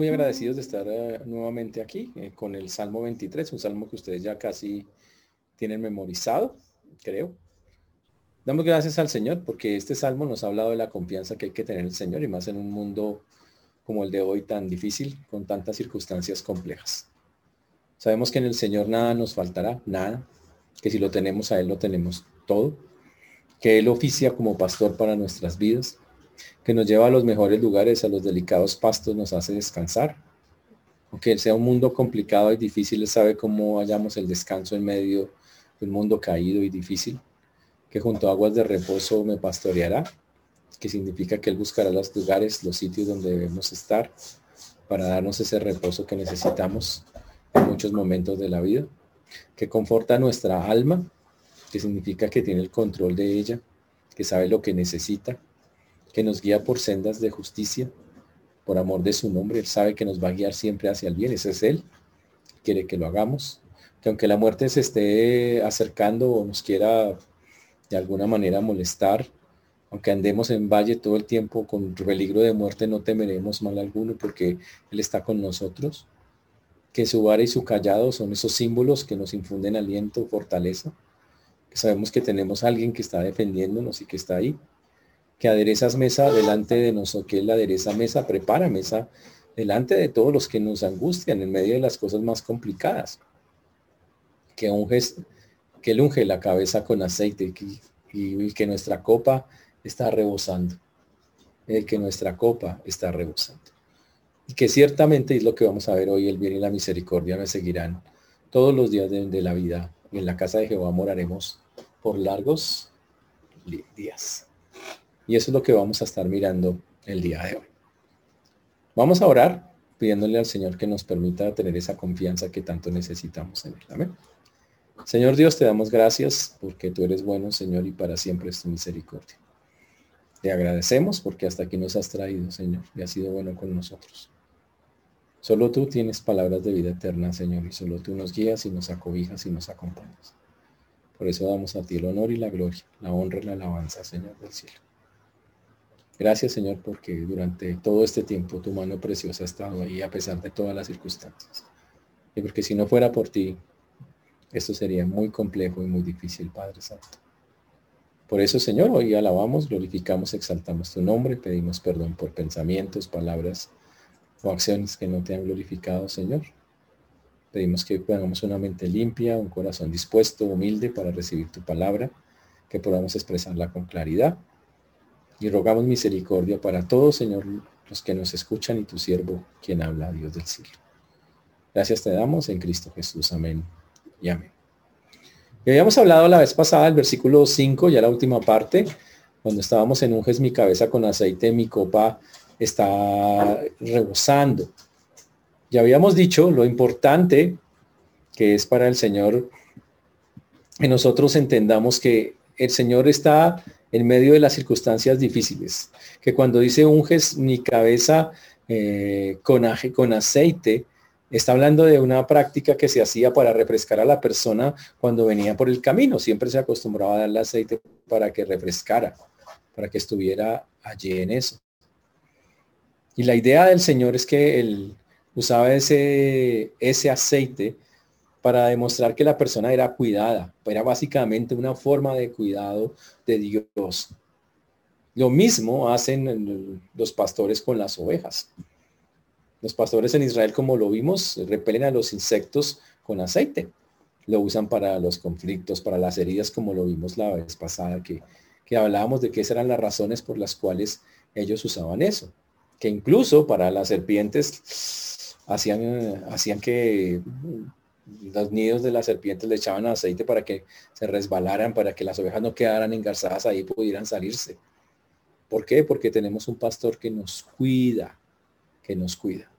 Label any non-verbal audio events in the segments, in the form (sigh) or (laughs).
muy agradecidos de estar eh, nuevamente aquí eh, con el Salmo 23, un salmo que ustedes ya casi tienen memorizado, creo. Damos gracias al Señor porque este salmo nos ha hablado de la confianza que hay que tener en el Señor y más en un mundo como el de hoy tan difícil, con tantas circunstancias complejas. Sabemos que en el Señor nada nos faltará, nada, que si lo tenemos a Él lo tenemos todo, que Él oficia como pastor para nuestras vidas, que nos lleva a los mejores lugares, a los delicados pastos, nos hace descansar. Aunque sea un mundo complicado y difícil, sabe cómo hallamos el descanso en medio de un mundo caído y difícil, que junto a aguas de reposo me pastoreará, que significa que Él buscará los lugares, los sitios donde debemos estar para darnos ese reposo que necesitamos en muchos momentos de la vida, que conforta nuestra alma, que significa que tiene el control de ella, que sabe lo que necesita, que nos guía por sendas de justicia, por amor de su nombre. Él sabe que nos va a guiar siempre hacia el bien. Ese es Él. Quiere que lo hagamos. Que aunque la muerte se esté acercando o nos quiera de alguna manera molestar, aunque andemos en valle todo el tiempo con peligro de muerte, no temeremos mal alguno porque Él está con nosotros. Que su vara y su callado son esos símbolos que nos infunden aliento, fortaleza. Que sabemos que tenemos a alguien que está defendiéndonos y que está ahí que aderezas mesa delante de nosotros, que Él adereza mesa, prepara mesa delante de todos los que nos angustian en medio de las cosas más complicadas. Que unges, que Él unge la cabeza con aceite y, que nuestra copa está rebosando. El que nuestra copa está rebosando. Y que ciertamente es lo que vamos a ver hoy, el bien y la misericordia me seguirán todos los días de, de la vida. Y en la casa de Jehová moraremos por largos días. Y eso es lo que vamos a estar mirando el día de hoy. Vamos a orar pidiéndole al Señor que nos permita tener esa confianza que tanto necesitamos en Él. Amén. Señor Dios, te damos gracias porque tú eres bueno, Señor, y para siempre es tu misericordia. Te agradecemos porque hasta aquí nos has traído, Señor, y has sido bueno con nosotros. Solo tú tienes palabras de vida eterna, Señor, y solo tú nos guías y nos acobijas y nos acompañas. Por eso damos a ti el honor y la gloria, la honra y la alabanza, Señor del cielo. Gracias, Señor, porque durante todo este tiempo tu mano preciosa ha estado ahí a pesar de todas las circunstancias. Y porque si no fuera por ti, esto sería muy complejo y muy difícil, Padre Santo. Por eso, Señor, hoy alabamos, glorificamos, exaltamos tu nombre, pedimos perdón por pensamientos, palabras o acciones que no te han glorificado, Señor. Pedimos que podamos una mente limpia, un corazón dispuesto, humilde para recibir tu palabra, que podamos expresarla con claridad y rogamos misericordia para todos, Señor, los que nos escuchan y tu siervo, quien habla, Dios del cielo. Gracias te damos en Cristo Jesús. Amén y amén. Y habíamos hablado la vez pasada, el versículo 5, ya la última parte, cuando estábamos en unges mi cabeza con aceite, mi copa está rebosando. Ya habíamos dicho lo importante que es para el Señor que nosotros entendamos que el Señor está en medio de las circunstancias difíciles. Que cuando dice unges mi cabeza eh, con, con aceite, está hablando de una práctica que se hacía para refrescar a la persona cuando venía por el camino. Siempre se acostumbraba a darle aceite para que refrescara, para que estuviera allí en eso. Y la idea del Señor es que él usaba ese, ese aceite para demostrar que la persona era cuidada. Era básicamente una forma de cuidado de Dios. Lo mismo hacen los pastores con las ovejas. Los pastores en Israel, como lo vimos, repelen a los insectos con aceite. Lo usan para los conflictos, para las heridas, como lo vimos la vez pasada, que, que hablábamos de que esas eran las razones por las cuales ellos usaban eso. Que incluso para las serpientes hacían, hacían que los nidos de las serpientes le echaban aceite para que se resbalaran, para que las ovejas no quedaran engarzadas ahí pudieran salirse. ¿Por qué? Porque tenemos un pastor que nos cuida, que nos cuida.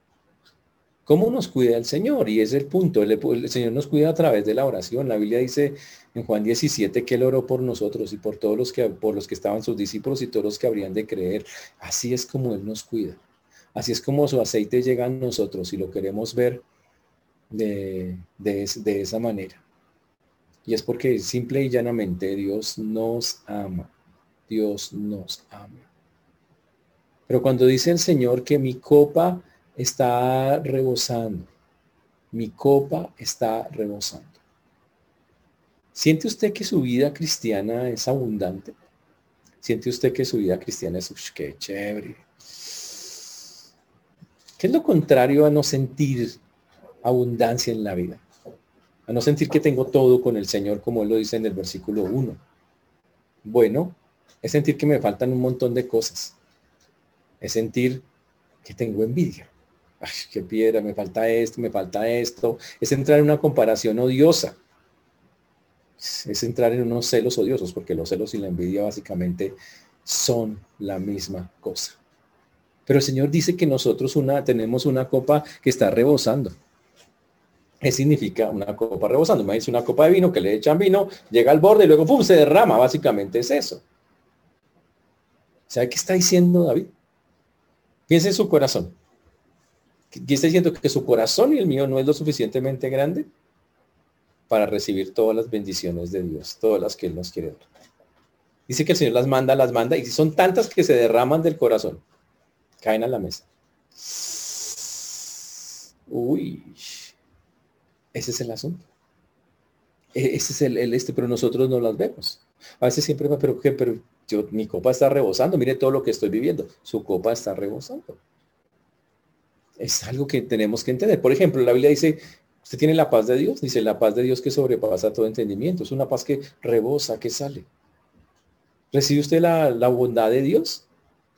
¿Cómo nos cuida el Señor? Y es el punto. El, Señor nos cuida a través de la oración. La Biblia dice en Juan 17 que Él oró por nosotros y por todos los que, por los que estaban sus discípulos y todos los que habrían de creer. Así es como Él nos cuida. Así es como su aceite llega a nosotros y lo queremos ver de, de, esa manera. Y es porque simple y llanamente Dios nos ama. Dios nos ama. Pero cuando dice el Señor que mi copa está rebosando. Mi copa está rebosando. ¿Siente usted que su vida cristiana es abundante? ¿Siente usted que su vida cristiana es, uff, qué chévere? ¿Qué es lo contrario a no sentir abundancia en la vida? A no sentir que tengo todo con el Señor, como Él lo dice en el versículo 1. Bueno, es sentir que me faltan un montón de cosas. Es sentir que tengo envidia. Ay, qué piedra, me falta esto, me falta esto. Es entrar en una comparación odiosa. Es entrar en unos celos odiosos, porque los celos y la envidia básicamente son la misma cosa. Pero el Señor dice que nosotros una, tenemos una copa que está rebosando. ¿Qué significa una copa rebosando? Me dice una copa de vino que le echan vino, llega al borde y luego ¡pum! se derrama. Básicamente es eso. ¿Sabe qué está diciendo David? Piensa en su corazón. ¿Qué está diciendo? Que su corazón y el mío no es lo suficientemente grande para recibir todas las bendiciones de Dios, todas las que Él nos quiere dar. Dice que el Señor las manda, las manda, y son tantas que se derraman del corazón, caen a la mesa. Uy, ese es el asunto. E-, ese es el, este, pero nosotros no las vemos. A veces siempre, pero, pero yo, mi copa está rebosando, mire todo lo que estoy viviendo. Su copa está rebosando. Es algo que tenemos que entender. Por ejemplo, la Biblia dice, usted tiene la paz de Dios, dice la paz de Dios que sobrepasa todo entendimiento. Es una paz que rebosa, que sale. ¿Recibe usted la, la bondad de Dios?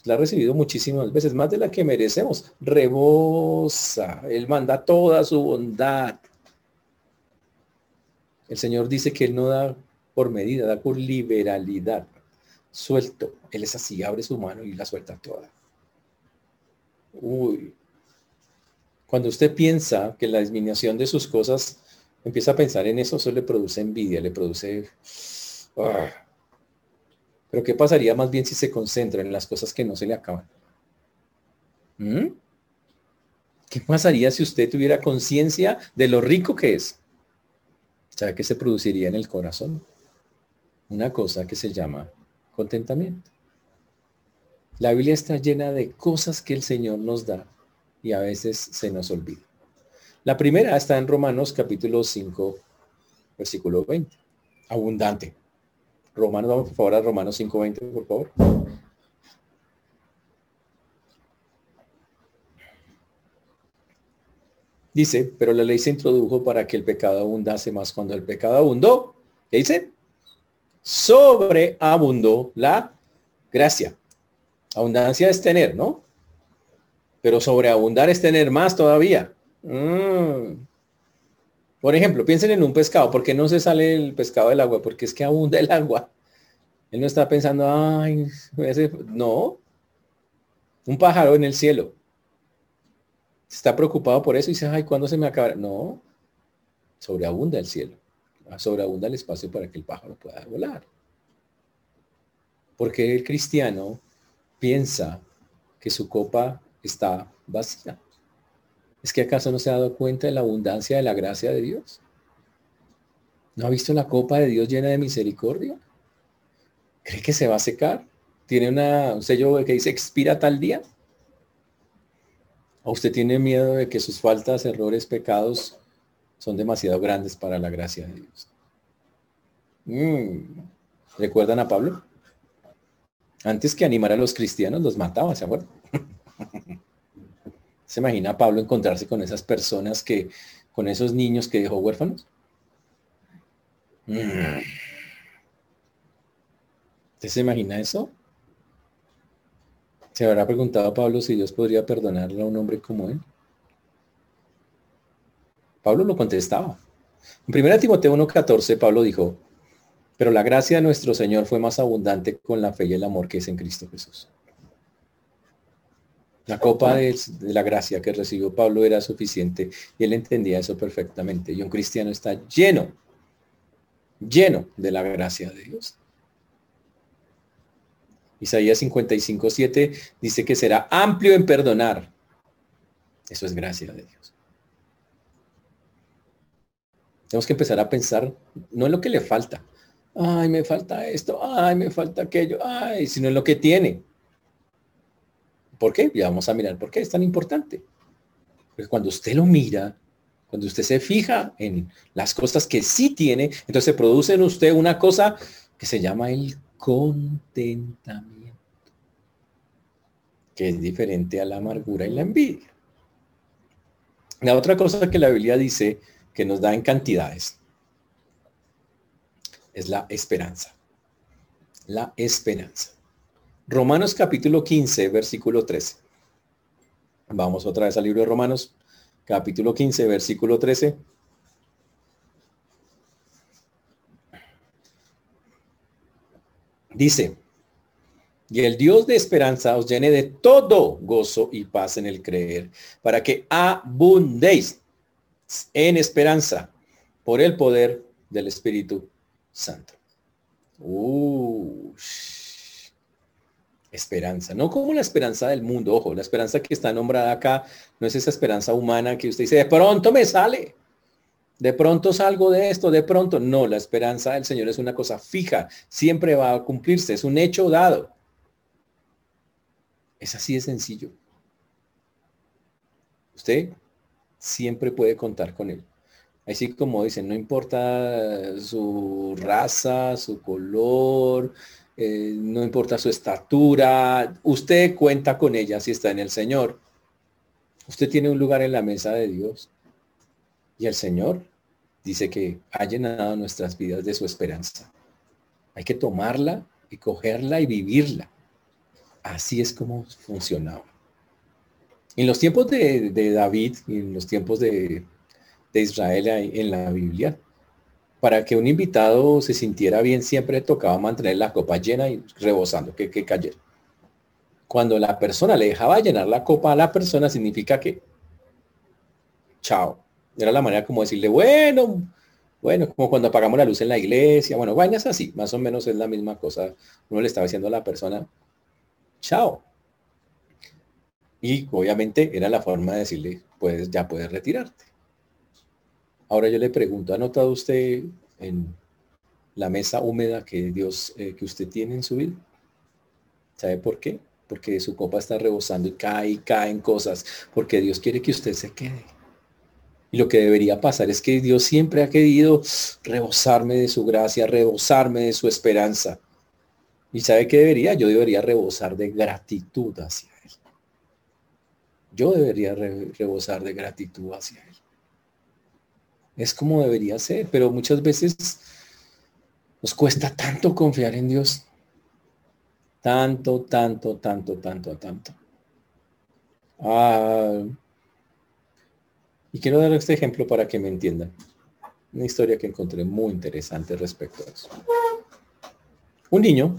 La ha recibido muchísimas veces, más de la que merecemos. Rebosa. Él manda toda su bondad. El Señor dice que Él no da por medida, da por liberalidad. Suelto. Él es así, abre su mano y la suelta toda. Uy. Cuando usted piensa que la disminución de sus cosas, empieza a pensar en eso, eso le produce envidia, le produce... Ah. Pero ¿qué pasaría más bien si se concentra en las cosas que no se le acaban? ¿Mm? ¿Qué pasaría si usted tuviera conciencia de lo rico que es? ¿Sabe qué se produciría en el corazón? Una cosa que se llama contentamiento. La Biblia está llena de cosas que el Señor nos da y a veces se nos olvida. La primera está en Romanos capítulo 5, versículo 20. Abundante. Romanos, vamos por favor Romanos 5, 20, por favor. Dice, pero la ley se introdujo para que el pecado abundase más. Cuando el pecado abundó, ¿qué dice? Sobreabundó la gracia. Abundancia es tener, ¿no? Pero sobreabundar es tener más todavía. Mm. Por ejemplo, piensen en un pescado. ¿Por qué no se sale el pescado del agua? Porque es que abunda el agua. Él no está pensando, ay, no. Un pájaro en el cielo está preocupado por eso y dice, ay, ¿cuándo se me acaba? No, sobreabunda el cielo, sobreabunda el espacio para que el pájaro pueda volar. Porque el cristiano piensa que su copa está vacía. ¿Es que acaso no se ha dado cuenta de la abundancia de la gracia de Dios? ¿No ha visto la copa de Dios llena de misericordia? ¿Cree que se va a secar? ¿Tiene una, un sello que dice expira tal día? ¿O usted tiene miedo de que sus faltas, errores, pecados son demasiado grandes para la gracia de Dios? Mm. ¿Recuerdan a Pablo? Antes que animar a los cristianos, los mataba, ¿se acuerdan? (laughs) ¿Se imagina a Pablo encontrarse con esas personas que, con esos niños que dejó huérfanos? Mm. ¿Usted se imagina eso? Se habrá preguntado Pablo si Dios podría perdonarle a un hombre como él. Pablo lo contestaba. En 1 Timoteo 1.14 Pablo dijo, pero la gracia de nuestro Señor fue más abundante con la fe y el amor que es en Cristo Jesús. La copa de, la gracia que recibió Pablo era suficiente y él entendía eso perfectamente. Y un cristiano está lleno, lleno de la gracia de Dios. Isaías 55, 7 dice que será amplio en perdonar. Eso es gracia de Dios. Tenemos que empezar a pensar no en lo que le falta. Ay, me falta esto, ay, me falta aquello, ay, sino en lo que tiene. ¿Por qué? Ya vamos a mirar por qué es tan importante. Porque cuando usted lo mira, cuando usted se fija en las cosas que sí tiene, entonces produce en usted una cosa que se llama el contentamiento, que es diferente a la amargura y la envidia. La otra cosa que la Biblia dice que nos da en cantidades es la esperanza. La esperanza. Romanos capítulo 15, versículo 13. Vamos otra vez al libro de Romanos, capítulo 15, versículo 13. Dice, y el Dios de esperanza os llene de todo gozo y paz en el creer, para que abundéis en esperanza por el poder del Espíritu Santo. esperanza, no como la esperanza del mundo, ojo, la esperanza que está nombrada acá no es esa esperanza humana que usted dice, de pronto me sale, de pronto salgo de esto, de pronto, no, la esperanza del Señor es una cosa fija, siempre va a cumplirse, es un hecho dado. Es así de sencillo. Usted siempre puede contar con él. Así como dicen, no importa su raza, su color, eh, no importa su estatura, usted cuenta con ella si está en el Señor. Usted tiene un lugar en la mesa de Dios. Y el Señor dice que ha llenado nuestras vidas de su esperanza. Hay que tomarla y cogerla y vivirla. Así es como funcionaba. En los tiempos de, David y en los tiempos de, Israel en la Biblia, para que un invitado se sintiera bien, siempre tocaba mantener la copa llena y rebosando, que, que cayera. Cuando la persona le dejaba llenar la copa a la persona, significa que, chao. Era la manera como decirle, bueno, bueno, como cuando apagamos la luz en la iglesia, bueno, vainas así, más o menos es la misma cosa. Uno le estaba diciendo a la persona, chao. Y obviamente era la forma de decirle, pues ya puedes retirarte. Ahora yo le pregunto, ¿ha notado usted en la mesa húmeda que Dios, eh, que usted tiene en su vida? ¿Sabe por qué? Porque su copa está rebosando y cae y caen cosas, porque Dios quiere que usted se quede. Y lo que debería pasar es que Dios siempre ha querido rebosarme de su gracia, rebosarme de su esperanza. ¿Y sabe qué debería? Yo debería rebosar de gratitud hacia Él. Yo debería rebosar de gratitud hacia Él. Es como debería ser, pero muchas veces nos cuesta tanto confiar en Dios. Tanto, tanto, tanto, tanto, tanto. Ah, y quiero dar este ejemplo para que me entiendan. Una historia que encontré muy interesante respecto a eso. Un niño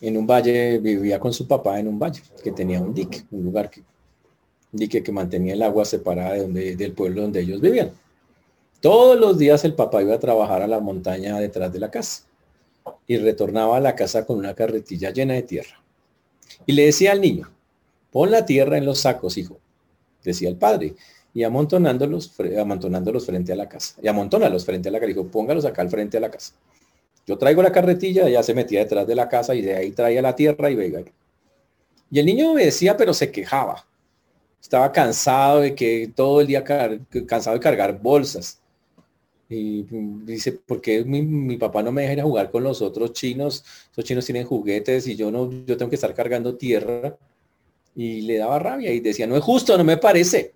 en un valle vivía con su papá en un valle que tenía un dique, un lugar que un dique que mantenía el agua separada de donde, del pueblo donde ellos vivían. Todos los días el papá iba a trabajar a la montaña detrás de la casa y retornaba a la casa con una carretilla llena de tierra. Y le decía al niño, pon la tierra en los sacos, hijo, decía el padre, y amontonándolos, amontonándolos frente a la casa. Y amontónalos frente a la casa. Dijo, póngalos acá al frente a la casa. Yo traigo la carretilla, ya se metía detrás de la casa y de ahí traía la tierra y venga. Y el niño obedecía, pero se quejaba. Estaba cansado de que todo el día cansado de cargar bolsas. Y dice, ¿por qué mi, papá no me deja ir a jugar con los otros chinos? Esos chinos tienen juguetes y yo no, yo tengo que estar cargando tierra. Y le daba rabia y decía, no es justo, no me parece.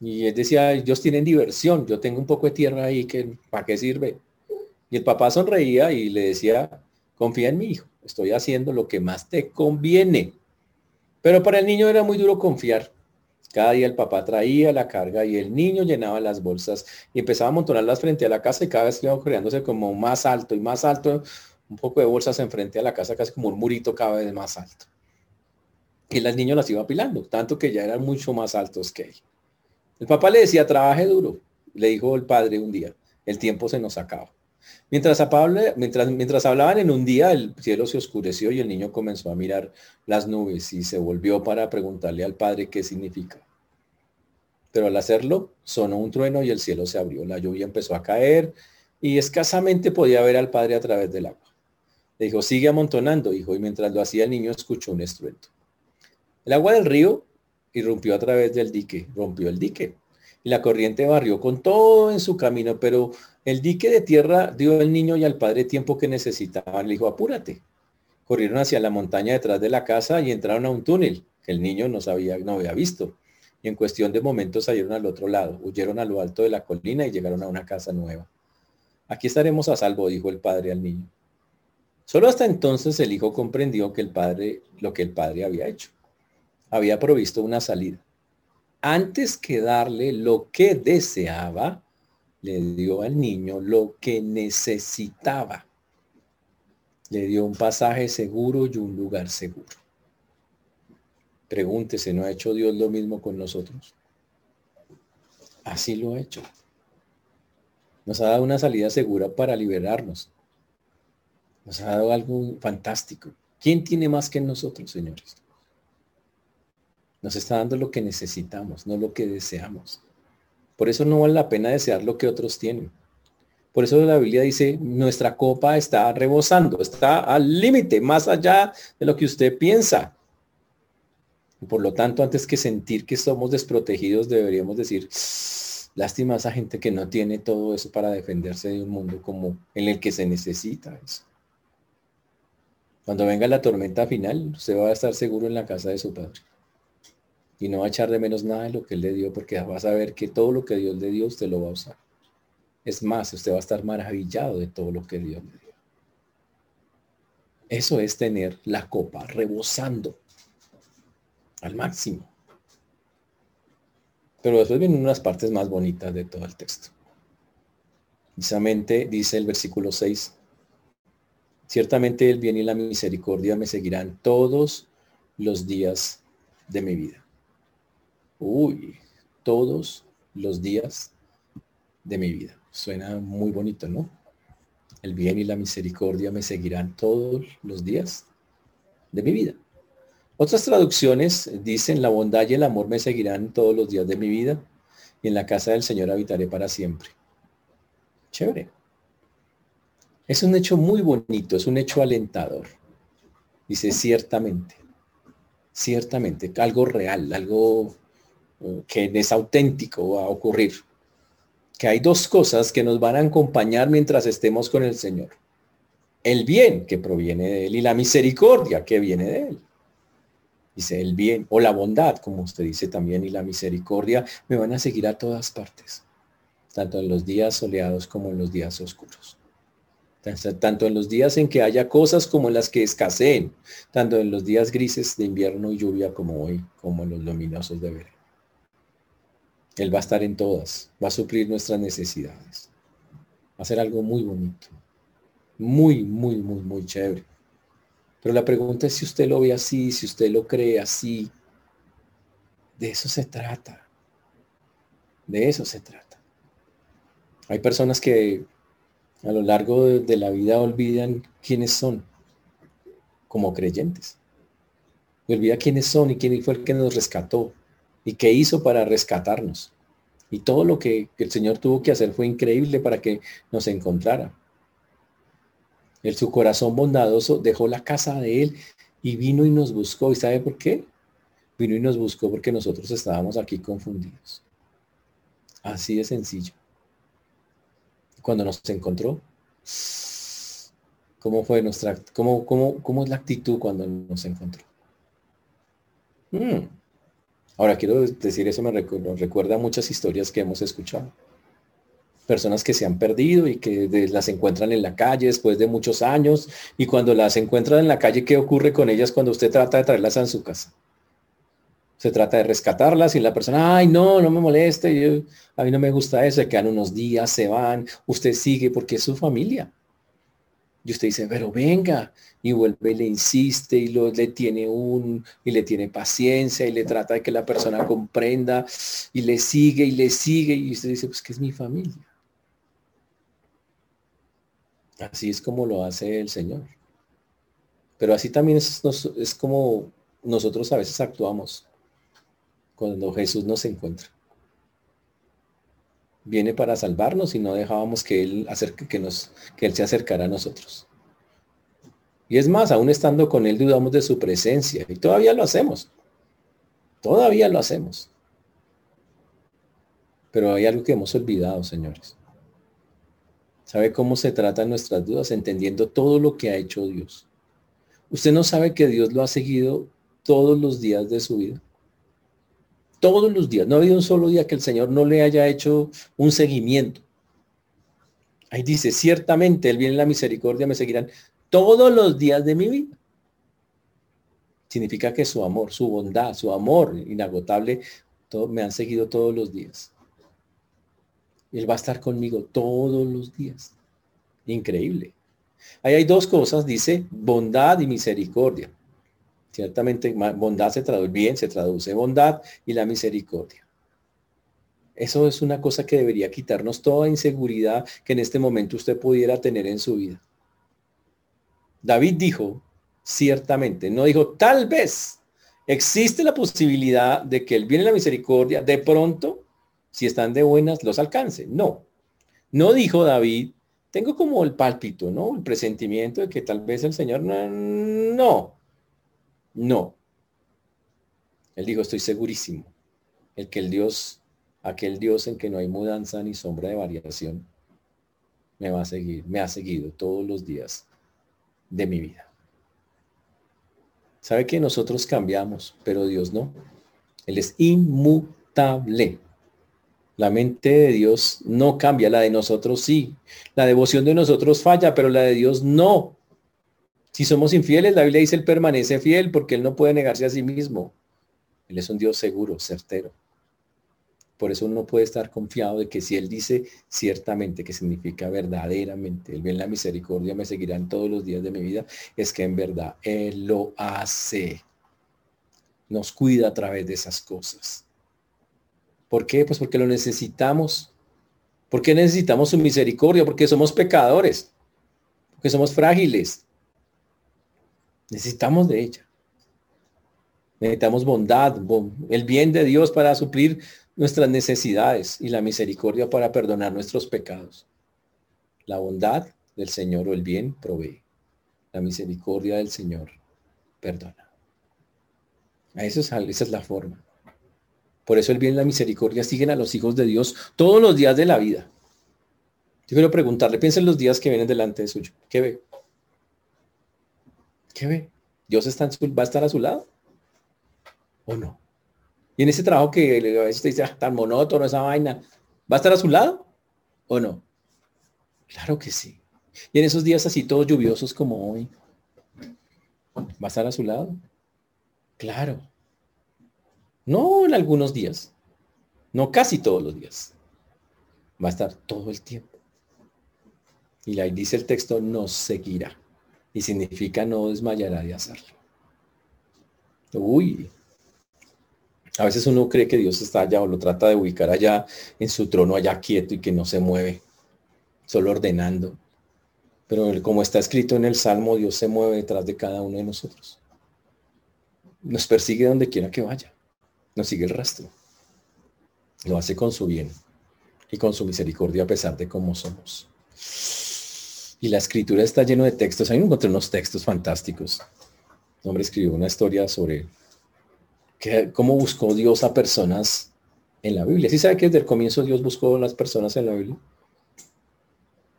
Y él decía, ellos tienen diversión, yo tengo un poco de tierra ahí, que ¿para qué sirve? Y el papá sonreía y le decía, confía en mi hijo, estoy haciendo lo que más te conviene. Pero para el niño era muy duro confiar. Cada día el papá traía la carga y el niño llenaba las bolsas y empezaba a amontonarlas frente a la casa y cada vez iba creándose como más alto y más alto, un poco de bolsas enfrente a la casa, casi como un murito cada vez más alto. Y el niño las iba apilando, tanto que ya eran mucho más altos que él. El papá le decía, trabaje duro, le dijo el padre un día, el tiempo se nos acaba. Mientras, hablaban en un día, el cielo se oscureció y el niño comenzó a mirar las nubes y se volvió para preguntarle al padre qué significa. Pero al hacerlo, sonó un trueno y el cielo se abrió. La lluvia empezó a caer y escasamente podía ver al padre a través del agua. Le dijo, sigue amontonando, hijo, y mientras lo hacía el niño escuchó un estruendo. El agua del río irrumpió a través del dique, rompió el dique. Y la corriente barrió con todo en su camino, pero el dique de tierra dio al niño y al padre tiempo que necesitaban. Le dijo, apúrate. Corrieron hacia la montaña detrás de la casa y entraron a un túnel que el niño no sabía, no había visto. Y en cuestión de momentos salieron al otro lado, huyeron a lo alto de la colina y llegaron a una casa nueva. Aquí estaremos a salvo, dijo el padre al niño. Solo hasta entonces el hijo comprendió que el padre, lo que el padre había hecho. Había provisto una salida. Antes que darle lo que deseaba, le dio al niño lo que necesitaba. Le dio un pasaje seguro y un lugar seguro. Pregúntese, ¿no ha hecho Dios lo mismo con nosotros? Así lo ha hecho. Nos ha dado una salida segura para liberarnos. Nos ha dado algo fantástico. ¿Quién tiene más que nosotros, señores? Nos está dando lo que necesitamos, no lo que deseamos. Por eso no vale la pena desear lo que otros tienen. Por eso la Biblia dice, nuestra copa está rebosando, está al límite, más allá de lo que usted piensa. Por lo tanto, antes que sentir que somos desprotegidos, deberíamos decir, lástima a esa gente que no tiene todo eso para defenderse de un mundo como en el que se necesita eso. Cuando venga la tormenta final, usted va a estar seguro en la casa de su padre. Y no va a echar de menos nada de lo que él le dio, porque va a saber que todo lo que Dios le dio, usted lo va a usar. Es más, usted va a estar maravillado de todo lo que Dios le dio. Eso es tener la copa rebosando al máximo. Pero después vienen unas partes más bonitas de todo el texto. Precisamente dice el versículo 6, ciertamente el bien y la misericordia me seguirán todos los días de mi vida. Uy, todos los días de mi vida. Suena muy bonito, ¿no? El bien y la misericordia me seguirán todos los días de mi vida. Otras traducciones dicen, la bondad y el amor me seguirán todos los días de mi vida y en la casa del Señor habitaré para siempre. Chévere. Es un hecho muy bonito, es un hecho alentador. Dice, ciertamente, ciertamente, algo real, algo que es auténtico va a ocurrir. Que hay dos cosas que nos van a acompañar mientras estemos con el Señor. El bien que proviene de Él y la misericordia que viene de Él. Dice el bien o la bondad, como usted dice también, y la misericordia me van a seguir a todas partes, tanto en los días soleados como en los días oscuros. Tanto en los días en que haya cosas como en las que escaseen, tanto en los días grises de invierno y lluvia como hoy, como en los luminosos de verano. Él va a estar en todas, va a suplir nuestras necesidades. Va a ser algo muy bonito, muy, muy, muy, muy chévere. Pero la pregunta es si usted lo ve así, si usted lo cree así. De eso se trata. De eso se trata. Hay personas que a lo largo de, la vida olvidan quiénes son como creyentes. Olvida quiénes son y quién fue el que nos rescató y qué hizo para rescatarnos. Y todo lo que el Señor tuvo que hacer fue increíble para que nos encontrara. Él, su corazón bondadoso, dejó la casa de él y vino y nos buscó. ¿Y sabe por qué? Vino y nos buscó porque nosotros estábamos aquí confundidos. Así de sencillo. Cuando nos encontró, ¿cómo fue nuestra, cómo, cómo, cómo es la actitud cuando nos encontró? Hmm. Ahora quiero decir eso me recuerda muchas historias que hemos escuchado personas que se han perdido y que las encuentran en la calle después de muchos años y cuando las encuentran en la calle, ¿qué ocurre con ellas cuando usted trata de traerlas a su casa? Se trata de rescatarlas y la persona, ay, no, no me moleste, a mí no me gusta eso, se quedan unos días, se van, usted sigue porque es su familia. Y usted dice, pero venga, y vuelve y le insiste y lo, le tiene un, y le tiene paciencia y le trata de que la persona comprenda y le sigue y le sigue y usted dice, pues que es mi familia. Así es como lo hace el Señor. Pero así también es, es como nosotros a veces actuamos cuando Jesús nos encuentra. Viene para salvarnos y no dejábamos que Él, acerque, que, nos, que él se acercara a nosotros. Y es más, aún estando con Él dudamos de su presencia y todavía lo hacemos. Todavía lo hacemos. Pero hay algo que hemos olvidado, señores. ¿Sabe cómo se tratan nuestras dudas? Entendiendo todo lo que ha hecho Dios. Usted no sabe que Dios lo ha seguido todos los días de su vida. Todos los días. No ha habido un solo día que el Señor no le haya hecho un seguimiento. Ahí dice, ciertamente Él viene en la misericordia, me seguirán todos los días de mi vida. Significa que su amor, su bondad, su amor inagotable, todo, me han seguido todos los días. Él va a estar conmigo todos los días. Increíble. Ahí hay dos cosas, dice bondad y misericordia. Ciertamente bondad se traduce bien, se traduce bondad y la misericordia. Eso es una cosa que debería quitarnos toda inseguridad que en este momento usted pudiera tener en su vida. David dijo, ciertamente, no dijo tal vez, existe la posibilidad de que el bien y la misericordia de pronto si están de buenas, los alcance. No. No dijo David, tengo como el pálpito, ¿no? El presentimiento de que tal vez el Señor no. No. Él dijo, estoy segurísimo. El que el Dios, aquel Dios en que no hay mudanza ni sombra de variación, me va a seguir, me ha seguido todos los días de mi vida. Sabe que nosotros cambiamos, pero Dios no. Él es inmutable. La mente de Dios no cambia, la de nosotros sí. La devoción de nosotros falla, pero la de Dios no. Si somos infieles, la Biblia dice, Él permanece fiel porque Él no puede negarse a sí mismo. Él es un Dios seguro, certero. Por eso uno puede estar confiado de que si Él dice ciertamente, que significa verdaderamente, el bien la misericordia me seguirán todos los días de mi vida, es que en verdad Él lo hace. Nos cuida a través de esas cosas. ¿Por qué? Pues porque lo necesitamos. ¿Por qué necesitamos su misericordia? Porque somos pecadores. Porque somos frágiles. Necesitamos de ella. Necesitamos bondad, el bien de Dios para suplir nuestras necesidades y la misericordia para perdonar nuestros pecados. La bondad del Señor o el bien provee. La misericordia del Señor perdona. Eso es, esa es la forma. Por eso el bien y la misericordia siguen a los hijos de Dios todos los días de la vida. Yo quiero preguntarle, piensa en los días que vienen delante de suyo. ¿Qué ve? ¿Qué ve? ¿Dios está va a estar a su lado? ¿O no? Y en ese trabajo que a veces te dice ah, tan monótono esa vaina, ¿va a estar a su lado? ¿O no? Claro que sí. Y en esos días así todos lluviosos como hoy, ¿va a estar a su lado? Claro. No en algunos días, no casi todos los días. Va a estar todo el tiempo. Y ahí dice el texto, nos seguirá. Y significa no desmayará de hacerlo. Uy. A veces uno cree que Dios está allá o lo trata de ubicar allá en su trono, allá quieto y que no se mueve, solo ordenando. Pero como está escrito en el Salmo, Dios se mueve detrás de cada uno de nosotros. Nos persigue donde quiera que vaya nos sigue el rastro. Lo hace con su bien y con su misericordia a pesar de cómo somos. Y la escritura está lleno de textos. Ahí encontré unos textos fantásticos. Un hombre escribió una historia sobre que, cómo buscó Dios a personas en la Biblia. ¿Sí sabe que desde el comienzo Dios buscó a las personas en la Biblia?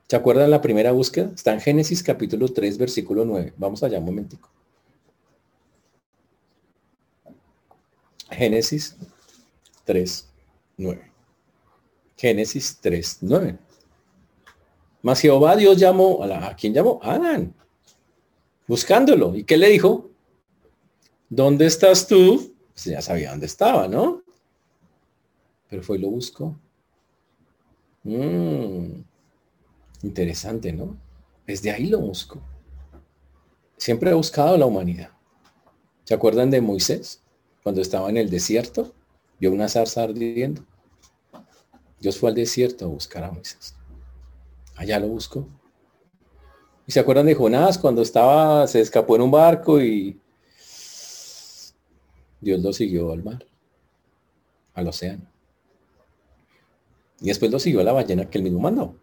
¿Se acuerdan la primera búsqueda? Está en Génesis capítulo 3, versículo 9. Vamos allá un momentico. Génesis 3, 9. Génesis 3, 9. Mas Jehová Dios llamó, ¿a, ¿a quién llamó? A Adán. Buscándolo. ¿Y qué le dijo? ¿Dónde estás tú? Pues ya sabía dónde estaba, ¿no? Pero fue y lo buscó. Mm, interesante, ¿no? Desde ahí lo busco. Siempre he buscado la humanidad. ¿Se acuerdan de Moisés? cuando estaba en el desierto, vio una zarza ardiendo. Dios fue al desierto a buscar a Moisés. Allá lo buscó. ¿Y se acuerdan de Jonás cuando estaba, se escapó en un barco y Dios lo siguió al mar, al océano? Y después lo siguió a la ballena que él mismo mandó.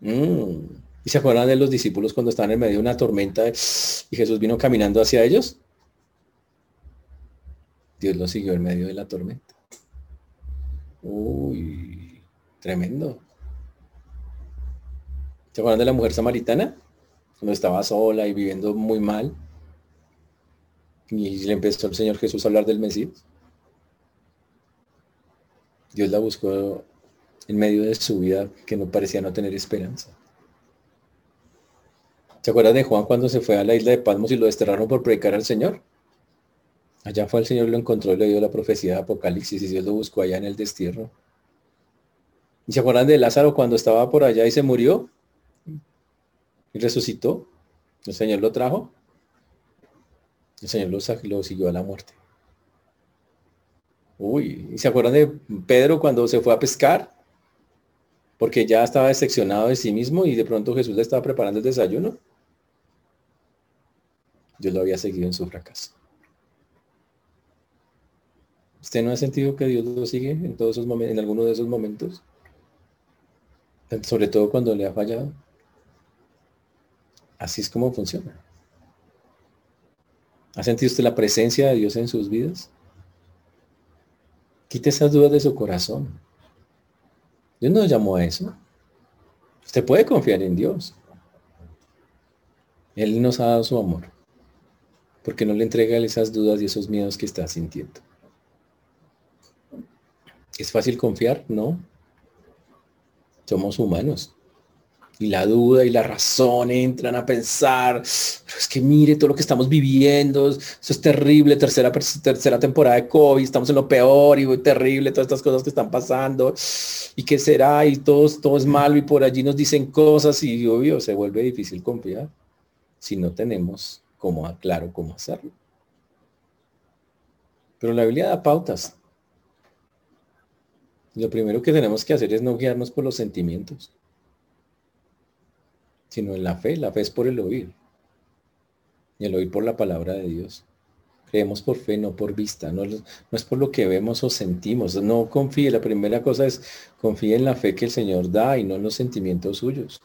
Mm. ¿Y se acuerdan de los discípulos cuando estaban en medio de una tormenta y Jesús vino caminando hacia ellos? Dios lo siguió en medio de la tormenta. Uy, tremendo. ¿Se acuerdan de la mujer samaritana? Cuando estaba sola y viviendo muy mal. Y le empezó el Señor Jesús a hablar del Mesías. Dios la buscó en medio de su vida que no parecía no tener esperanza. ¿Se acuerdan de Juan cuando se fue a la isla de Palmos y lo desterraron por predicar al Señor? Allá fue el Señor, lo encontró y le dio la profecía de Apocalipsis y Dios lo buscó allá en el destierro. ¿Y se acuerdan de Lázaro cuando estaba por allá y se murió? Resucitó. El Señor lo trajo. El Señor lo, lo siguió a la muerte. Uy, ¿y se acuerdan de Pedro cuando se fue a pescar? Porque ya estaba decepcionado de sí mismo y de pronto Jesús le estaba preparando el desayuno. Dios lo había seguido en su fracaso. ¿Usted no ha sentido que Dios lo sigue en todos esos momentos, en alguno de esos momentos? Sobre todo cuando le ha fallado. Así es como funciona. ¿Ha sentido usted la presencia de Dios en sus vidas? Quite esas dudas de su corazón. Dios no llamó a eso. Usted puede confiar en Dios. Él nos ha dado su amor. Porque no le entrega esas dudas y esos miedos que está sintiendo. ¿Es fácil confiar? No. Somos humanos y la duda y la razón entran a pensar, es que mire todo lo que estamos viviendo, eso es terrible, tercera, tercera temporada de COVID, estamos en lo peor y terrible, todas estas cosas que están pasando, y qué será, y todo, todo es malo, y por allí nos dicen cosas, y obvio, se vuelve difícil confiar si no tenemos como claro cómo hacerlo. Pero la Biblia da pautas. Lo primero que tenemos que hacer es no guiarnos por los sentimientos sino en la fe. La fe es por el oír. Y el oír por la palabra de Dios. Creemos por fe, no por vista. No, no, es por lo que vemos o sentimos. No confíe. La primera cosa es confíe en la fe que el Señor da y no en los sentimientos suyos.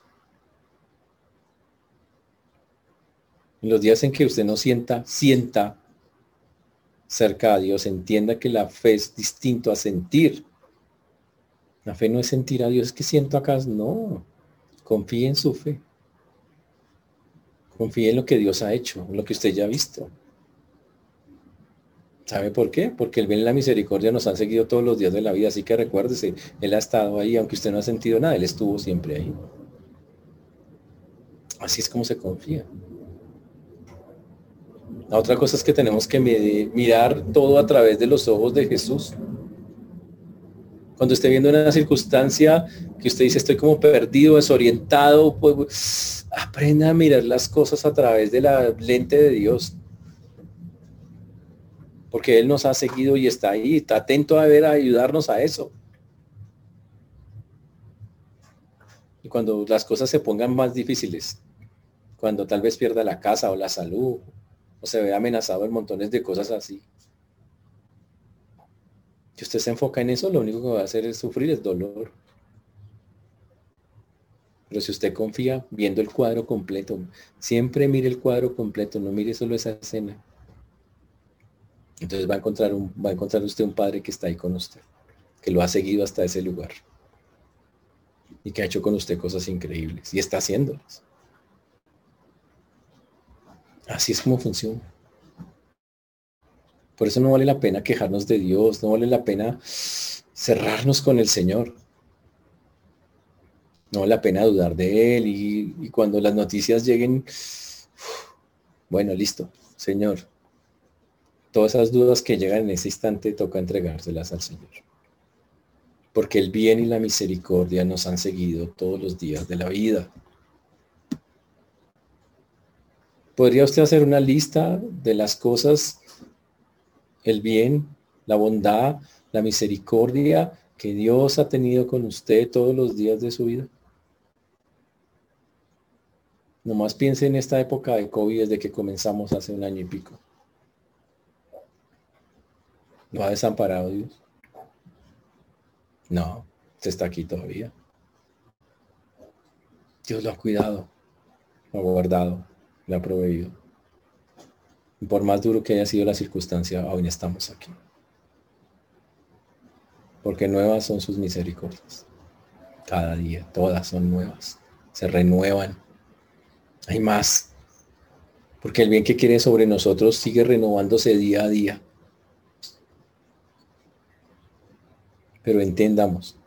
En los días en que usted no sienta, sienta cerca a Dios, entienda que la fe es distinto a sentir. La fe no es sentir a Dios, es que siento acá. No, confíe en su fe. Confíe en lo que Dios ha hecho, en lo que usted ya ha visto. ¿Sabe por qué? Porque el bien y la misericordia nos han seguido todos los días de la vida, así que recuérdese, Él ha estado ahí, aunque usted no ha sentido nada, Él estuvo siempre ahí. Así es como se confía. La otra cosa es que tenemos que mirar todo a través de los ojos de Jesús. Cuando esté viendo una circunstancia que usted dice estoy como perdido, desorientado, pues aprenda a mirar las cosas a través de la lente de Dios. Porque Él nos ha seguido y está ahí, está atento a ver, a ayudarnos a eso. Y cuando las cosas se pongan más difíciles, cuando tal vez pierda la casa o la salud, o se ve amenazado en montones de cosas así, usted se enfoca en eso, lo único que va a hacer es sufrir es dolor. Pero si usted confía viendo el cuadro completo, siempre mire el cuadro completo, no mire solo esa escena. Entonces va a encontrar un, va a encontrar usted un padre que está ahí con usted, que lo ha seguido hasta ese lugar y que ha hecho con usted cosas increíbles y está haciéndolas. Así es como funciona. Por eso no vale la pena quejarnos de Dios, no vale la pena cerrarnos con el Señor. No vale la pena dudar de Él y, cuando las noticias lleguen, bueno, listo, Señor. Todas esas dudas que llegan en ese instante toca entregárselas al Señor. Porque el bien y la misericordia nos han seguido todos los días de la vida. ¿Podría usted hacer una lista de las cosas el bien, la bondad, la misericordia que Dios ha tenido con usted todos los días de su vida? Nomás piense en esta época de COVID desde que comenzamos hace un año y pico. ¿Lo ha desamparado Dios? No, usted está aquí todavía. Dios lo ha cuidado, lo ha guardado, lo ha proveído. Por más duro que haya sido la circunstancia, aún estamos aquí. Porque nuevas son sus misericordias. Cada día, todas son nuevas. Se renuevan. Hay más. Porque el bien que quiere sobre nosotros sigue renovándose día a día. Pero entendamos,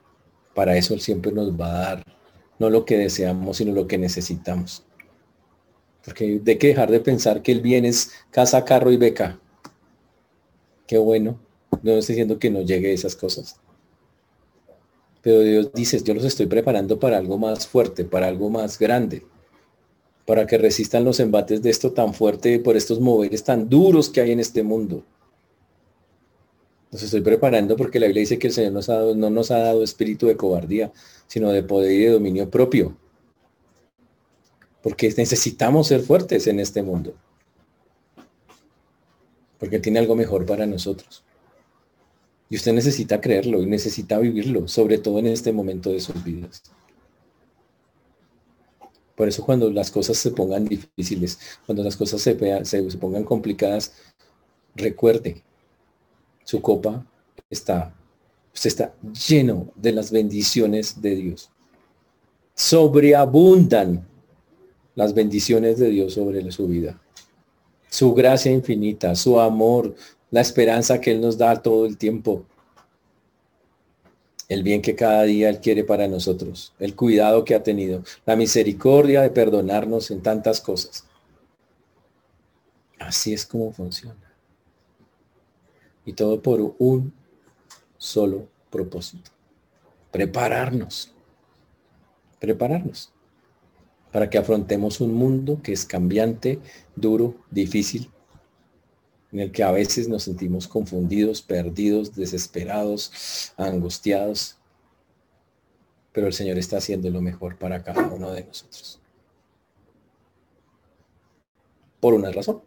para eso Él siempre nos va a dar no lo que deseamos, sino lo que necesitamos. Porque de que dejar de pensar que el bien es casa, carro y beca. Qué bueno. No estoy diciendo que no llegue esas cosas. Pero Dios dice, yo los estoy preparando para algo más fuerte, para algo más grande, para que resistan los embates de esto tan fuerte por estos moveres tan duros que hay en este mundo. Los estoy preparando porque la Biblia dice que el Señor nos ha no nos ha dado espíritu de cobardía, sino de poder y de dominio propio. Porque necesitamos ser fuertes en este mundo. Porque tiene algo mejor para nosotros. Y usted necesita creerlo y necesita vivirlo, sobre todo en este momento de sus vidas. Por eso cuando las cosas se pongan difíciles, cuando las cosas se, pongan complicadas, recuerde, su copa está, usted está lleno de las bendiciones de Dios. Sobreabundan las bendiciones de Dios sobre su vida. Su gracia infinita, su amor, la esperanza que Él nos da todo el tiempo. El bien que cada día Él quiere para nosotros, el cuidado que ha tenido, la misericordia de perdonarnos en tantas cosas. Así es como funciona. Y todo por un solo propósito. Prepararnos. Prepararnos. Para que afrontemos un mundo que es cambiante, duro, difícil, en el que a veces nos sentimos confundidos, perdidos, desesperados, angustiados. Pero el Señor está haciendo lo mejor para cada uno de nosotros. Por una razón,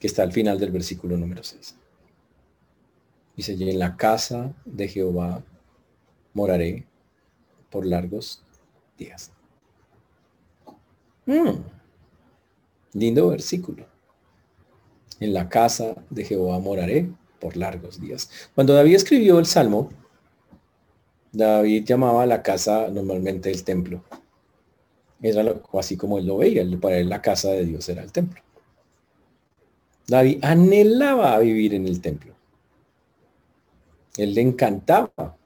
que está al final del versículo número 6. Dice, y en la casa de Jehová moraré por largos días. Lindo versículo. En la casa de Jehová moraré por largos días. Cuando David escribió el Salmo, David llamaba a la casa normalmente el templo. Era así como él lo veía. Para él la casa de Dios era el templo. David anhelaba vivir en el templo. Él le encantaba.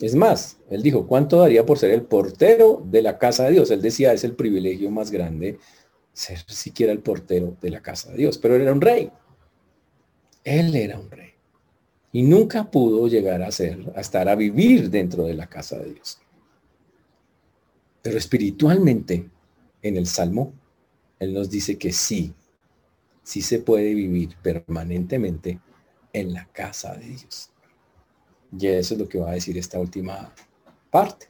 Es más, él dijo, ¿cuánto daría por ser el portero de la casa de Dios? Él decía, es el privilegio más grande ser siquiera el portero de la casa de Dios. Pero él era un rey. Él era un rey. Y nunca pudo llegar a ser, a estar a vivir dentro de la casa de Dios. Pero espiritualmente, en el Salmo, Él nos dice que sí, sí se puede vivir permanentemente en la casa de Dios. Y eso es lo que va a decir esta última parte.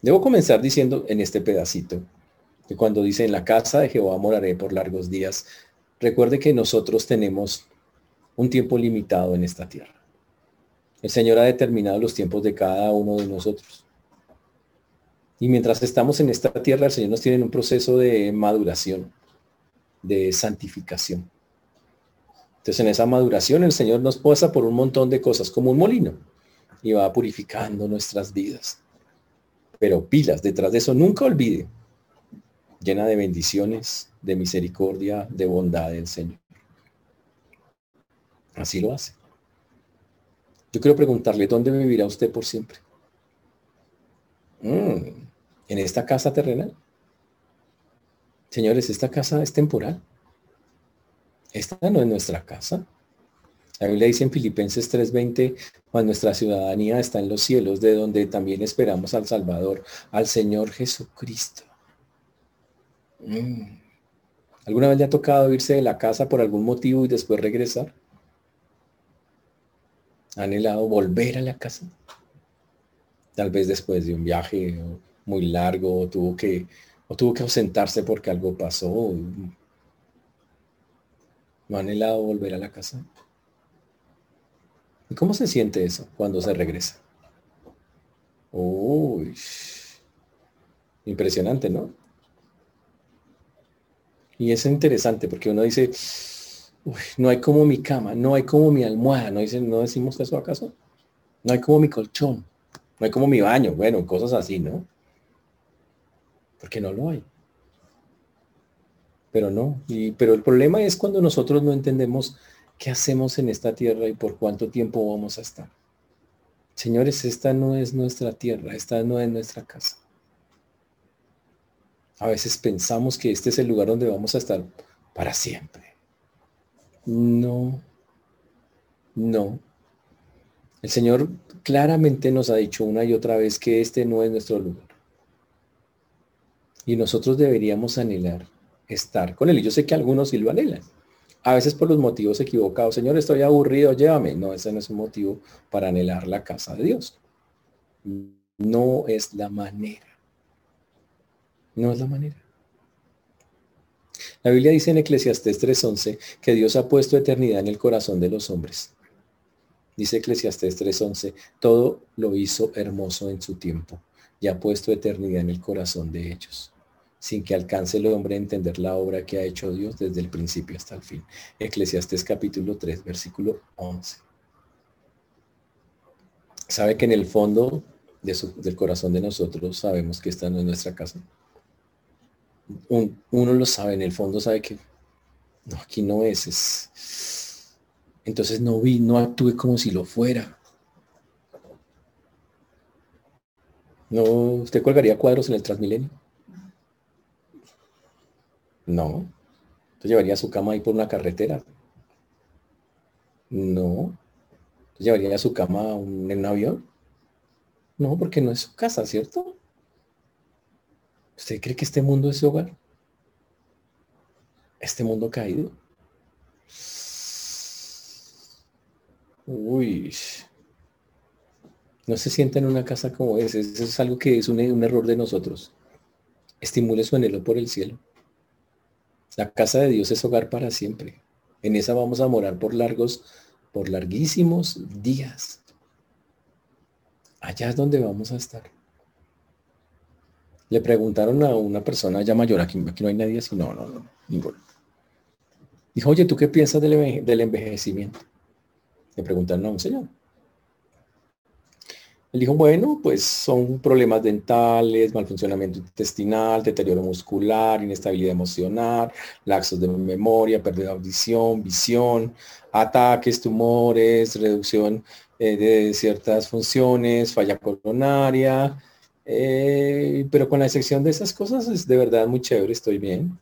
Debo comenzar diciendo en este pedacito que cuando dice en la casa de Jehová moraré por largos días, recuerde que nosotros tenemos un tiempo limitado en esta tierra. El Señor ha determinado los tiempos de cada uno de nosotros. Y mientras estamos en esta tierra, el Señor nos tiene en un proceso de maduración, de santificación. Entonces en esa maduración el Señor nos pasa por un montón de cosas, como un molino, y va purificando nuestras vidas. Pero pilas, detrás de eso nunca olvide, llena de bendiciones, de misericordia, de bondad del Señor. Así lo hace. Yo quiero preguntarle, ¿dónde vivirá usted por siempre? Mm, ¿En esta casa terrenal? Señores, esta casa es temporal. Esta no es nuestra casa. La Biblia dice en Filipenses 3:20, cuando nuestra ciudadanía está en los cielos, de donde también esperamos al Salvador, al Señor Jesucristo. Mm. ¿Alguna vez le ha tocado irse de la casa por algún motivo y después regresar? ¿Ha anhelado volver a la casa? Tal vez después de un viaje muy largo, o tuvo que, o tuvo que ausentarse porque algo pasó, ¿No han anhelado volver a la casa? ¿Y cómo se siente eso cuando se regresa? Uy, impresionante, ¿no? Y es interesante porque uno dice, no hay como mi cama, no hay como mi almohada, ¿no, dicen, ¿no decimos eso acaso? No hay como mi colchón, no hay como mi baño, bueno, cosas así, ¿no? Porque no lo hay. Pero no, y, pero el problema es cuando nosotros no entendemos qué hacemos en esta tierra y por cuánto tiempo vamos a estar. Señores, esta no es nuestra tierra, esta no es nuestra casa. A veces pensamos que este es el lugar donde vamos a estar para siempre. No, no. El Señor claramente nos ha dicho una y otra vez que este no es nuestro lugar. Y nosotros deberíamos anhelar estar con Él. Y yo sé que algunos sí lo anhelan. A veces por los motivos equivocados. Señor, estoy aburrido, llévame. No, ese no es un motivo para anhelar la casa de Dios. No es la manera. No es la manera. La Biblia dice en Eclesiastés 3.11 que Dios ha puesto eternidad en el corazón de los hombres. Dice Eclesiastés 3.11, todo lo hizo hermoso en su tiempo y ha puesto eternidad en el corazón de ellos, sin que alcance el hombre a entender la obra que ha hecho Dios desde el principio hasta el fin. Eclesiastés capítulo 3, versículo 11. ¿Sabe que en el fondo del corazón de nosotros sabemos que esta no es nuestra casa? uno lo sabe, en el fondo sabe que no, aquí no es, es. Entonces no vi, no actué como si lo fuera. ¿No usted colgaría cuadros en el Transmilenio? No. ¿Usted llevaría su cama ahí por una carretera? No. ¿Usted llevaría su cama en un avión? No, porque no es su casa, ¿cierto? ¿Usted cree que este mundo es su hogar? Este mundo caído. Uy. No se sienta en una casa como esa. Eso es algo que es un, un error de nosotros. Estimule su anhelo por el cielo. La casa de Dios es hogar para siempre. En esa vamos a morar por largos, por larguísimos días. Allá es donde vamos a estar. Le preguntaron a una persona ya mayor, aquí, aquí no hay nadie así, no, no, no, ninguno. Dijo, oye, ¿tú qué piensas del, del envejecimiento? Le preguntaron a un señor. Él dijo, bueno, pues son problemas dentales, mal funcionamiento intestinal, deterioro muscular, inestabilidad emocional, laxos de memoria, pérdida de audición, visión, ataques, tumores, reducción eh, de ciertas funciones, falla coronaria, eh, pero con la excepción de esas cosas es de verdad muy chévere, estoy bien.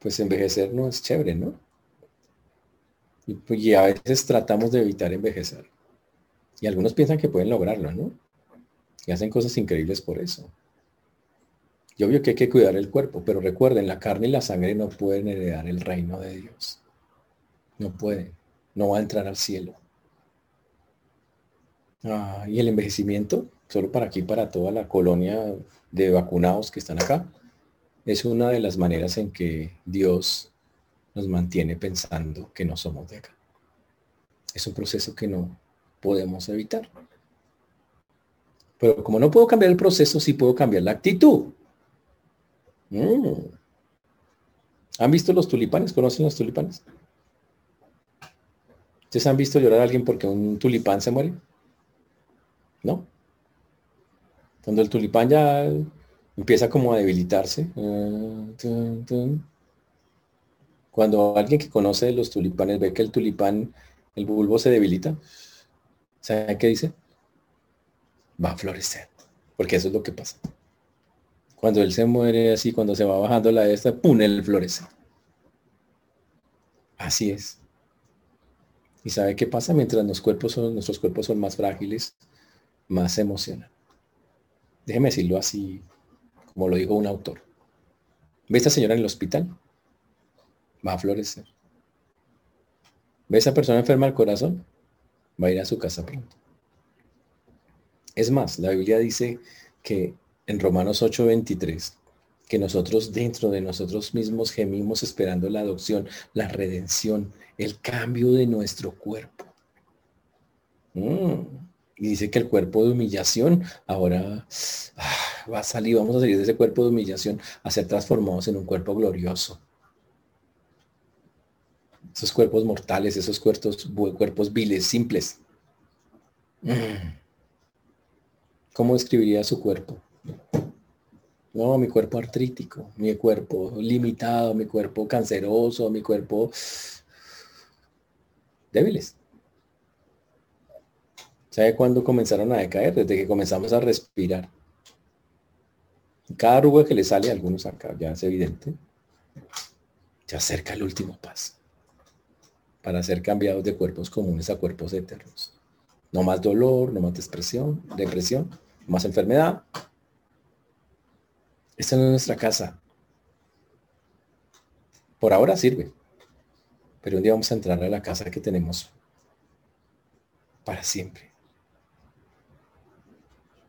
Pues envejecer no es chévere, ¿no? Y, pues, a veces tratamos de evitar envejecer. Y algunos piensan que pueden lograrlo, ¿no? Y hacen cosas increíbles por eso. Yo obvio que hay que cuidar el cuerpo, pero recuerden, la carne y la sangre no pueden heredar el reino de Dios. No pueden. No va a entrar al cielo. Ah, y el envejecimiento, solo para aquí, para toda la colonia de vacunados que están acá, es una de las maneras en que Dios nos mantiene pensando que no somos de acá. Es un proceso que no podemos evitar. Pero como no puedo cambiar el proceso, sí puedo cambiar la actitud. Mm. ¿Han visto los tulipanes? ¿Conocen los tulipanes? ¿Ustedes han visto llorar a alguien porque un tulipán se muere? ¿No? Cuando el tulipán ya empieza como a debilitarse. Cuando alguien que conoce los tulipanes ve que el tulipán, el bulbo se debilita, ¿sabe qué dice? Va a florecer. Porque eso es lo que pasa. Cuando él se muere así, cuando se va bajando la de esta, ¡pum! él florece. Así es. ¿Y sabe qué pasa? Mientras los cuerpos son, nuestros cuerpos son más frágiles, más emocionan. Déjeme decirlo así, como lo dijo un autor. ¿Ve esta señora en el hospital? Va a florecer. ¿Ve esa persona enferma al corazón? Va a ir a su casa pronto. Es más, la Biblia dice que en Romanos 8:23, que nosotros dentro de nosotros mismos gemimos esperando la adopción, la redención, el cambio de nuestro cuerpo. Mm. Y dice que el cuerpo de humillación ahora ah, va a salir, vamos a salir de ese cuerpo de humillación a ser transformados en un cuerpo glorioso. Esos cuerpos mortales, esos cuerpos, cuerpos viles, simples. ¿Cómo describiría su cuerpo? No, mi cuerpo artrítico, mi cuerpo limitado, mi cuerpo canceroso, mi cuerpo débiles. ¿Sabe cuándo comenzaron a decaer? Desde que comenzamos a respirar. Cada arruga que le sale a algunos acá, ya es evidente, se acerca el último paso para ser cambiados de cuerpos comunes a cuerpos eternos. No más dolor, no más depresión, depresión, más enfermedad. Esta no es nuestra casa. Por ahora sirve. Pero un día vamos a entrar a la casa que tenemos para siempre.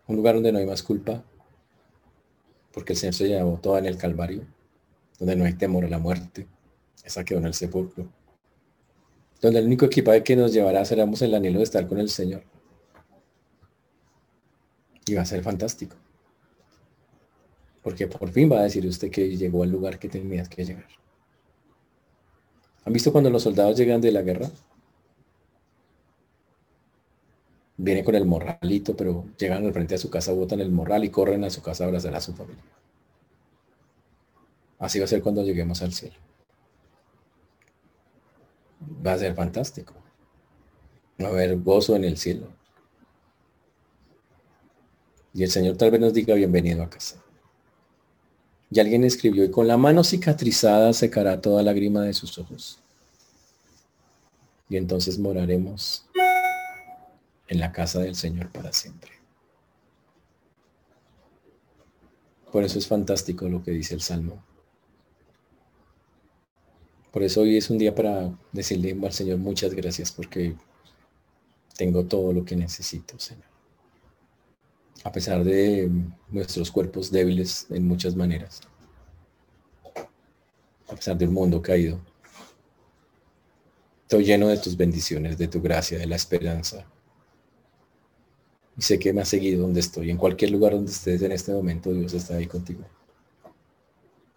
Un lugar donde no hay más culpa, porque el Señor se llevó toda en el Calvario, donde no hay temor a la muerte, esa quedó en el sepulcro, donde el único equipaje que nos llevará seremos el anhelo de estar con el Señor. Y va a ser fantástico. Porque por fin va a decir usted que llegó al lugar que tenía que llegar. ¿Han visto cuando los soldados llegan de la guerra? Vienen con el morralito, pero llegan al frente a su casa, botan el morral y corren a su casa a abrazar a su familia. Así va a ser cuando lleguemos al cielo. Va a ser fantástico. Va a haber gozo en el cielo. Y el Señor tal vez nos diga bienvenido a casa. Y alguien escribió, y con la mano cicatrizada secará toda lágrima de sus ojos. Y entonces moraremos en la casa del Señor para siempre. Por eso es fantástico lo que dice el Salmo. Por eso hoy es un día para decirle al Señor muchas gracias porque tengo todo lo que necesito, Señor a pesar de nuestros cuerpos débiles en muchas maneras, a pesar del mundo caído. Estoy lleno de tus bendiciones, de tu gracia, de la esperanza. Y sé que me has seguido donde estoy. En cualquier lugar donde estés en este momento, Dios está ahí contigo.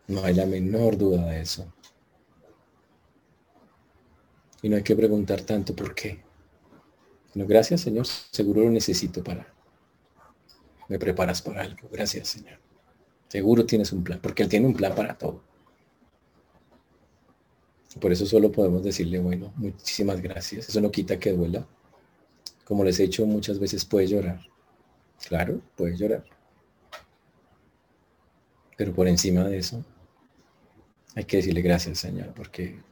No hay la menor duda de eso. Y no hay que preguntar tanto por qué. Gracias Señor, seguro lo necesito para me preparas para algo. Gracias, Señor. Seguro tienes un plan, porque Él tiene un plan para todo. Por eso solo podemos decirle, bueno, muchísimas gracias. Eso no quita que duela. Como les he dicho muchas veces, puede llorar. Claro, puede llorar. Pero por encima de eso, hay que decirle gracias, Señor, porque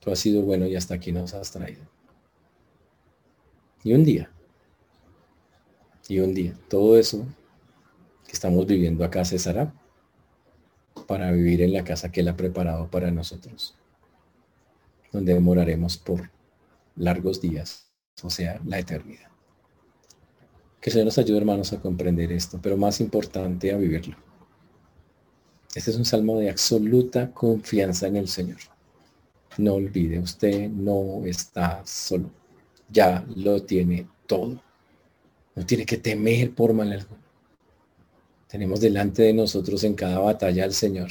tú has sido bueno y hasta aquí nos has traído. Y un día y un día. Todo eso que estamos viviendo acá cesará para vivir en la casa que Él ha preparado para nosotros, donde demoraremos por largos días, o sea, la eternidad. Que el Señor nos ayude, hermanos, a comprender esto, pero más importante, a vivirlo. Este es un salmo de absoluta confianza en el Señor. No olvide, usted no está solo. Ya lo tiene todo. No tiene que temer por mal alguno. Tenemos delante de nosotros en cada batalla al Señor.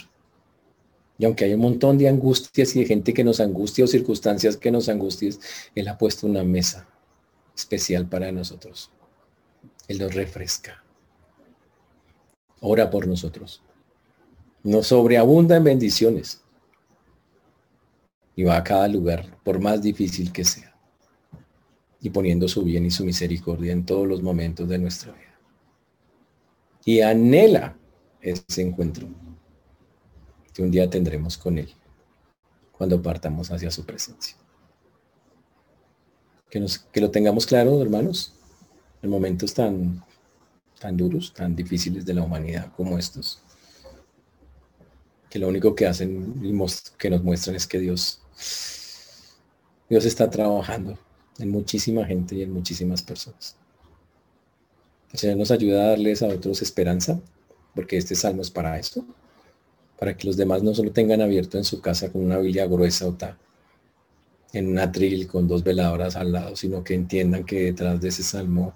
Y aunque hay un montón de angustias y de gente que nos angustia o circunstancias que nos angustias, Él ha puesto una mesa especial para nosotros. Él nos refresca. Ora por nosotros. Nos sobreabunda en bendiciones. Y va a cada lugar, por más difícil que sea y poniendo su bien y su misericordia en todos los momentos de nuestra vida. Y anhela ese encuentro que un día tendremos con Él cuando partamos hacia su presencia. Que, nos, que lo tengamos claro, hermanos, en momentos tan, tan duros, tan difíciles de la humanidad como estos, que lo único que hacen que nos muestran es que Dios, Dios está trabajando en muchísima gente y en muchísimas personas. El Señor nos ayuda a darles a otros esperanza, porque este salmo es para esto, para que los demás no solo tengan abierto en su casa con una Biblia gruesa o tal, en un atril con dos veladoras al lado, sino que entiendan que detrás de ese salmo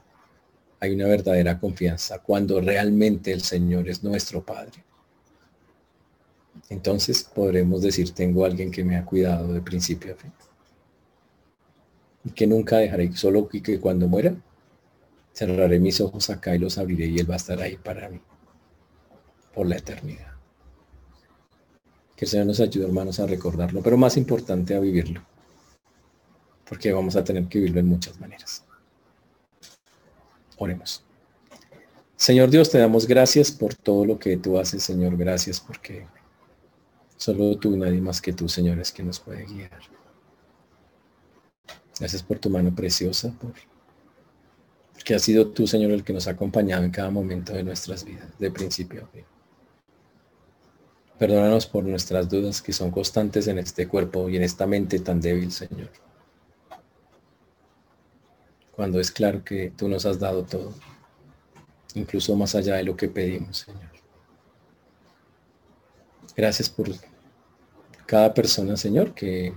hay una verdadera confianza cuando realmente el Señor es nuestro Padre. Entonces podremos decir, tengo alguien que me ha cuidado de principio a fin. Y que nunca dejaré solo que cuando muera, cerraré mis ojos acá y los abriré y Él va a estar ahí para mí por la eternidad. Que el Señor nos ayude, hermanos, a recordarlo, pero más importante a vivirlo, porque vamos a tener que vivirlo en muchas maneras. Oremos. Señor Dios, te damos gracias por todo lo que tú haces, Señor. Gracias porque solo tú, nadie más que tú, Señor, es que nos puede guiar. Gracias por tu mano preciosa, por que ha sido tú, Señor, el que nos ha acompañado en cada momento de nuestras vidas, de principio a fin. Perdónanos por nuestras dudas que son constantes en este cuerpo y en esta mente tan débil, Señor. Cuando es claro que tú nos has dado todo, incluso más allá de lo que pedimos, Señor. Gracias por cada persona, Señor, que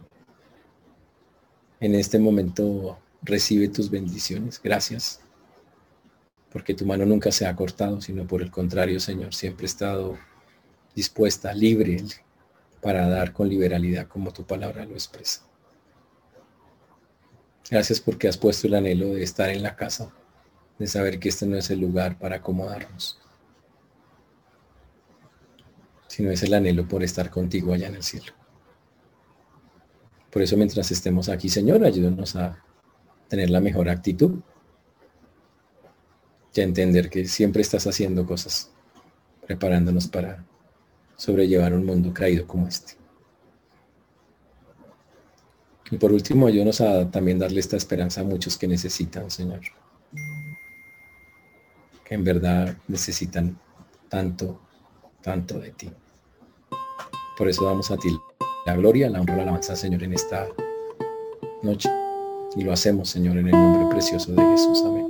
en este momento recibe tus bendiciones. Gracias, porque tu mano nunca se ha cortado, sino por el contrario, Señor, siempre ha estado dispuesta, libre, para dar con liberalidad como tu palabra lo expresa. Gracias porque has puesto el anhelo de estar en la casa, de saber que este no es el lugar para acomodarnos, sino es el anhelo por estar contigo allá en el cielo. Por eso mientras estemos aquí, Señor, ayúdanos a tener la mejor actitud y a entender que siempre estás haciendo cosas, preparándonos para sobrellevar un mundo caído como este. Y por último, ayúdanos a también darle esta esperanza a muchos que necesitan, Señor. Que en verdad necesitan tanto, tanto de ti. Por eso damos a ti la gloria, la honra, la alabanza, Señor, en esta noche. Y lo hacemos, Señor, en el nombre precioso de Jesús. Amén.